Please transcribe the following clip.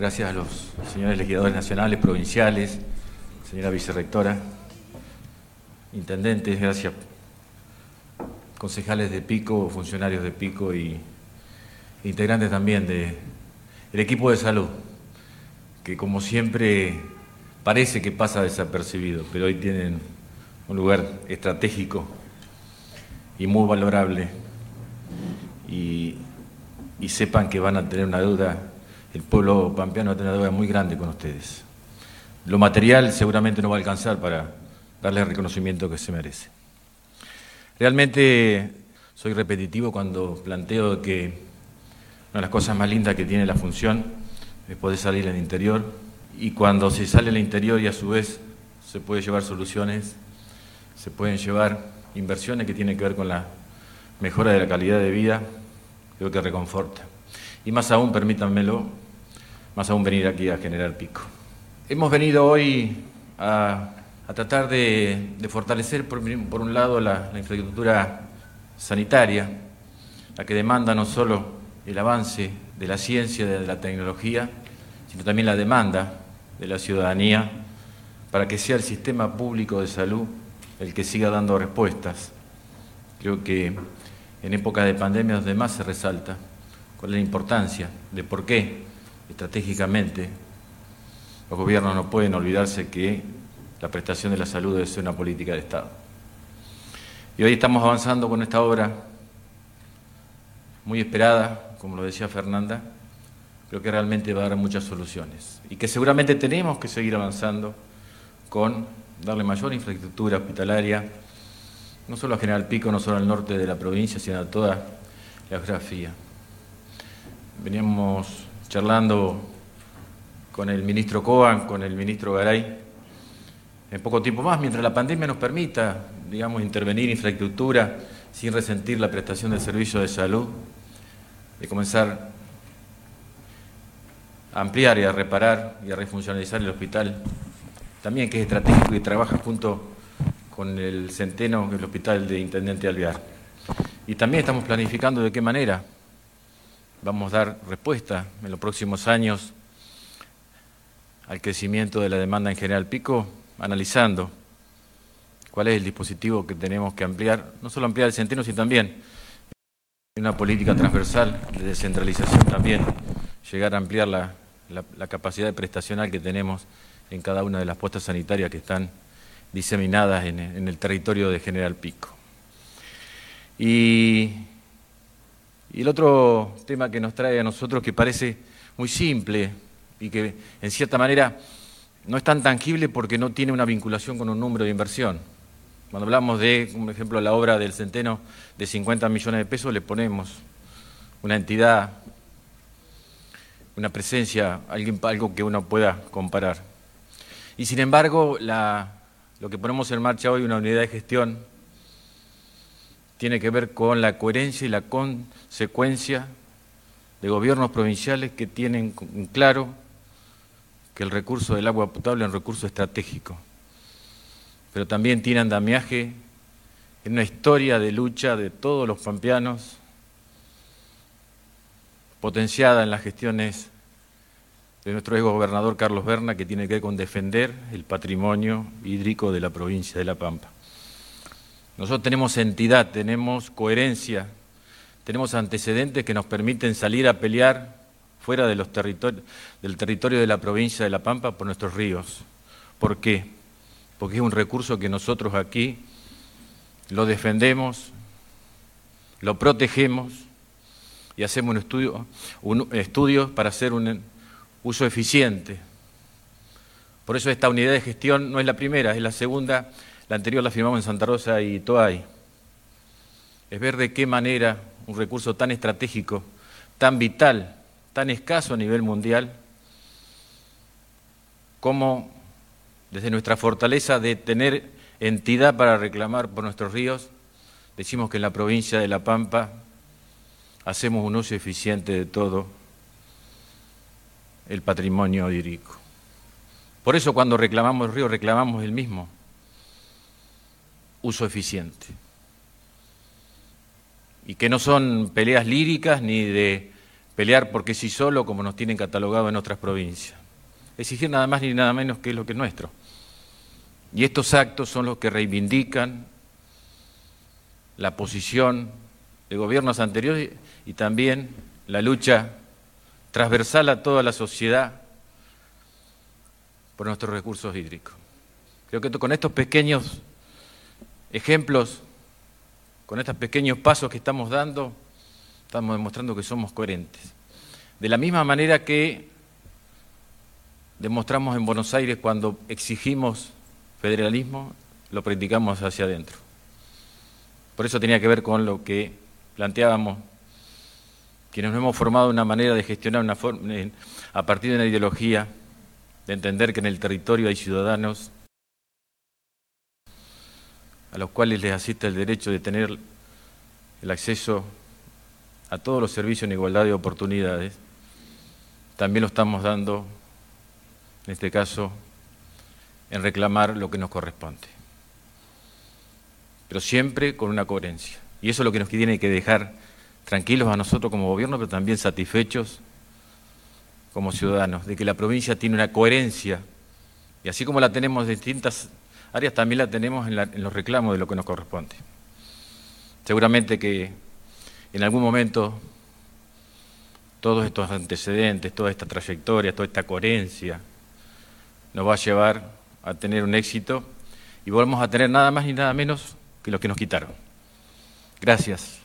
Gracias a los señores legisladores nacionales, provinciales, señora vicerrectora, intendentes, gracias concejales de Pico, funcionarios de Pico y integrantes también del equipo de salud, que como siempre parece que pasa desapercibido, pero hoy tienen un lugar estratégico y muy valorable y, sepan que van a tener una deuda, el pueblo pampeano va a tener una deuda muy grande con ustedes. Lo material seguramente no va a alcanzar para darle el reconocimiento que se merece. Realmente soy repetitivo cuando planteo que una de las cosas más lindas que tiene la función es poder salir al interior y cuando se sale al interior y a su vez se puede llevar soluciones, se pueden llevar inversiones que tienen que ver con la mejora de la calidad de vida, creo que reconforta. Y más aún, permítanmelo, más aún venir aquí a generar pico. Hemos venido hoy a tratar de, fortalecer, por, un lado, la, infraestructura sanitaria, la que demanda no solo el avance de la ciencia, de la tecnología, sino también la demanda de la ciudadanía para que sea el sistema público de salud el que siga dando respuestas. Creo que en época de pandemia donde más se resalta cuál es la importancia de por qué estratégicamente los gobiernos no pueden olvidarse que la prestación de la salud ser una política de Estado. Y hoy estamos avanzando con esta obra muy esperada, como lo decía Fernanda, creo que realmente va a dar muchas soluciones y que seguramente tenemos que seguir avanzando con darle mayor infraestructura hospitalaria, no solo a General Pico, no solo al norte de la provincia, sino a toda la geografía. Veníamos charlando con el ministro Coan, con el ministro Garay, en poco tiempo más, mientras la pandemia nos permita, digamos, intervenir en infraestructura sin resentir la prestación del servicio de salud, de comenzar a ampliar y a reparar y a refuncionalizar el hospital, también que es estratégico y trabaja junto con el Centeno, el hospital de Intendente Alvear. Y también estamos planificando de qué manera vamos a dar respuesta en los próximos años al crecimiento de la demanda en General Pico analizando cuál es el dispositivo que tenemos que ampliar, no solo ampliar el centeno, sino también una política transversal de descentralización también, llegar a ampliar la, capacidad prestacional que tenemos en cada una de las puestas sanitarias que están diseminadas en, en el territorio de General Pico. Y, y el otro tema que nos trae a nosotros que parece muy simple y que en cierta manera no es tan tangible porque no tiene una vinculación con un número de inversión. Cuando hablamos de, por ejemplo, la obra del Centeno de 50 millones de pesos, le ponemos una entidad, una presencia, algo que uno pueda comparar. Y sin embargo, lo que ponemos en marcha hoy, una unidad de gestión, tiene que ver con la coherencia y la consecuencia de gobiernos provinciales que tienen claro que el recurso del agua potable es un recurso estratégico, pero también tiene andamiaje en una historia de lucha de todos los pampeanos, potenciada en las gestiones de nuestro ex gobernador Carlos Berna, que tiene que ver con defender el patrimonio hídrico de la provincia de La Pampa. Nosotros tenemos entidad, tenemos coherencia, tenemos antecedentes que nos permiten salir a pelear fuera del territorio de la provincia de La Pampa por nuestros ríos. ¿Por qué? Porque es un recurso que nosotros aquí lo defendemos, lo protegemos y hacemos un para hacer un uso eficiente. Por eso esta unidad de gestión no es la primera, es la segunda, la anterior la firmamos en Santa Rosa y Toay. Es ver de qué manera un recurso tan estratégico, tan vital tan escaso a nivel mundial, como desde nuestra fortaleza de tener entidad para reclamar por nuestros ríos, decimos que en la provincia de La Pampa hacemos un uso eficiente de todo el patrimonio hídrico. Por eso cuando reclamamos el río reclamamos el mismo uso eficiente. Y que no son peleas líricas ni de pelear porque sí solo como nos tienen catalogado en otras provincias. Exigir nada más ni nada menos que lo que es nuestro. Y estos actos son los que reivindican la posición de gobiernos anteriores y también la lucha transversal a toda la sociedad por nuestros recursos hídricos. Creo que con estos pequeños ejemplos, con estos pequeños pasos que estamos dando, estamos demostrando que somos coherentes. De la misma manera que demostramos en Buenos Aires cuando exigimos federalismo, lo practicamos hacia adentro. Por eso tenía que ver con lo que planteábamos, quienes nos hemos formado una manera de gestionar una forma, a partir de una ideología, de entender que en el territorio hay ciudadanos a los cuales les asiste el derecho de tener el acceso a todos los servicios en igualdad de oportunidades, también lo estamos dando, en este caso, en reclamar lo que nos corresponde. Pero siempre con una coherencia. Y eso es lo que nos tiene que dejar tranquilos a nosotros como gobierno, pero también satisfechos como ciudadanos, de que la provincia tiene una coherencia, y así como la tenemos en distintas áreas, también la tenemos en, en los reclamos de lo que nos corresponde. Seguramente que en algún momento todos estos antecedentes, toda esta trayectoria, toda esta coherencia, nos va a llevar a tener un éxito y volvemos a tener nada más ni nada menos que lo que nos quitaron. Gracias.